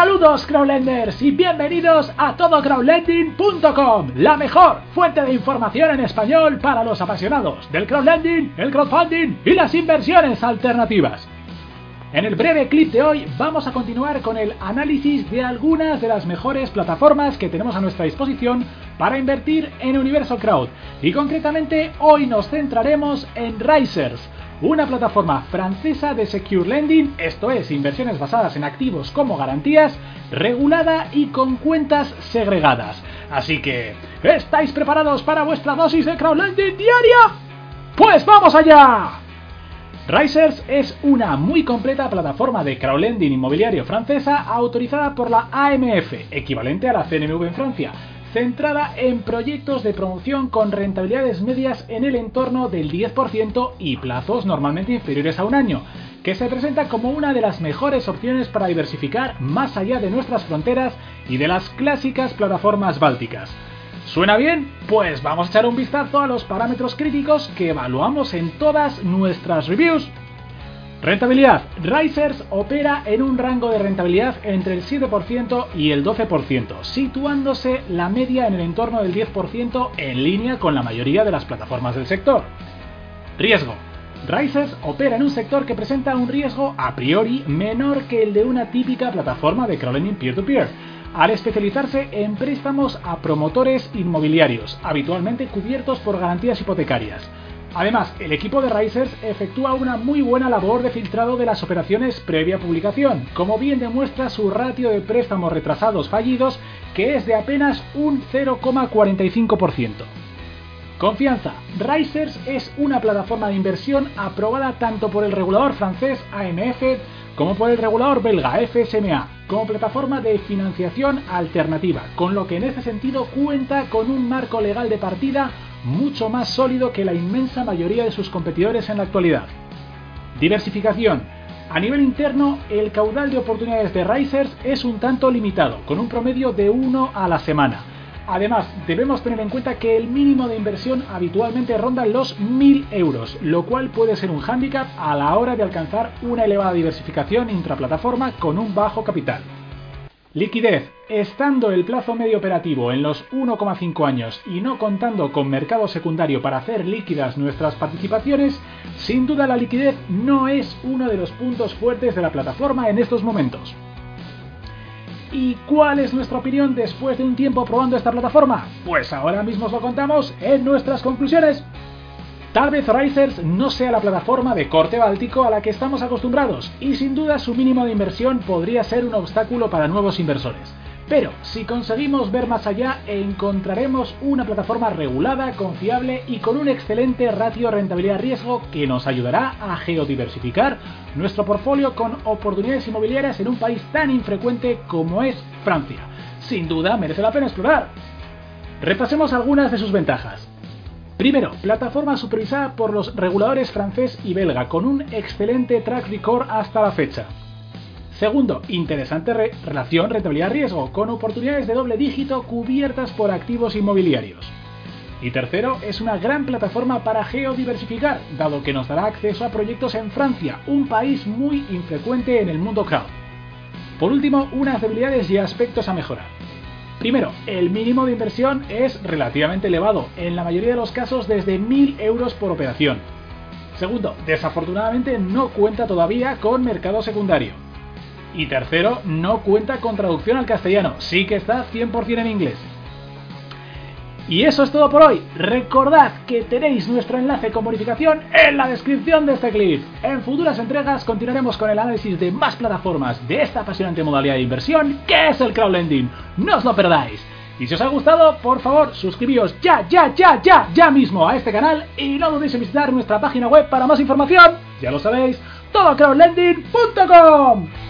Saludos crowdlenders y bienvenidos a todocrowdlending.com, la mejor fuente de información en español para los apasionados del crowdlending, el crowdfunding y las inversiones alternativas. En el breve clip de hoy vamos a continuar con el análisis de algunas de las mejores plataformas que tenemos a nuestra disposición para invertir en Universo Crowd y concretamente hoy nos centraremos en Risers, una plataforma francesa de secure lending, esto es, inversiones basadas en activos como garantías, regulada y con cuentas segregadas. Así que, ¿estáis preparados para vuestra dosis de crowdlending diaria? ¡Pues vamos allá! Risers es una muy completa plataforma de crowdlending inmobiliario francesa autorizada por la AMF, equivalente a la CNMV en Francia, centrada en proyectos de promoción con rentabilidades medias en el entorno del 10% y plazos normalmente inferiores a un año, que se presenta como una de las mejores opciones para diversificar más allá de nuestras fronteras y de las clásicas plataformas bálticas. ¿Suena bien? Pues vamos a echar un vistazo a los parámetros críticos que evaluamos en todas nuestras reviews. Rentabilidad. Risers opera en un rango de rentabilidad entre el 7% y el 12%, situándose la media en el entorno del 10% en línea con la mayoría de las plataformas del sector. Riesgo. Risers opera en un sector que presenta un riesgo a priori menor que el de una típica plataforma de crowdlending peer-to-peer, al especializarse en préstamos a promotores inmobiliarios, habitualmente cubiertos por garantías hipotecarias. Además, el equipo de Risers efectúa una muy buena labor de filtrado de las operaciones previa publicación, como bien demuestra su ratio de préstamos retrasados fallidos, que es de apenas un 0,45%. Confianza. Risers es una plataforma de inversión aprobada tanto por el regulador francés AMF como por el regulador belga FSMA, como plataforma de financiación alternativa, con lo que en este sentido cuenta con un marco legal de partida mucho más sólido que la inmensa mayoría de sus competidores en la actualidad. Diversificación. A nivel interno, el caudal de oportunidades de Risers es un tanto limitado, con un promedio de uno a la semana. Además, debemos tener en cuenta que el mínimo de inversión habitualmente ronda los 1.000 euros, lo cual puede ser un hándicap a la hora de alcanzar una elevada diversificación intraplataforma con un bajo capital. Liquidez. Estando el plazo medio operativo en los 1,5 años y no contando con mercado secundario para hacer líquidas nuestras participaciones, sin duda la liquidez no es uno de los puntos fuertes de la plataforma en estos momentos. ¿Y cuál es nuestra opinión después de un tiempo probando esta plataforma? Pues ahora mismo os lo contamos en nuestras conclusiones. Tal vez Risers no sea la plataforma de corte báltico a la que estamos acostumbrados y sin duda su mínimo de inversión podría ser un obstáculo para nuevos inversores. Pero si conseguimos ver más allá, encontraremos una plataforma regulada, confiable y con un excelente ratio rentabilidad-riesgo que nos ayudará a geodiversificar nuestro portfolio con oportunidades inmobiliarias en un país tan infrecuente como es Francia. Sin duda merece la pena explorar. Repasemos algunas de sus ventajas. Primero, plataforma supervisada por los reguladores francés y belga, con un excelente track record hasta la fecha. Segundo, interesante relación rentabilidad-riesgo, con oportunidades de doble dígito cubiertas por activos inmobiliarios. Y tercero, es una gran plataforma para geodiversificar, dado que nos dará acceso a proyectos en Francia, un país muy infrecuente en el mundo crowd. Por último, unas debilidades y aspectos a mejorar. Primero, el mínimo de inversión es relativamente elevado, en la mayoría de los casos desde 1.000 euros por operación. Segundo, desafortunadamente no cuenta todavía con mercado secundario. Y tercero, no cuenta con traducción al castellano, sí que está 100% en inglés. Y eso es todo por hoy. Recordad que tenéis nuestro enlace con bonificación en la descripción de este clip. En futuras entregas continuaremos con el análisis de más plataformas de esta apasionante modalidad de inversión que es el crowdlending. No os lo perdáis. Y si os ha gustado, por favor, suscribíos ya, ya, ya, ya, ya mismo a este canal y no dudéis en visitar nuestra página web para más información. Ya lo sabéis, todocrowdlending.com.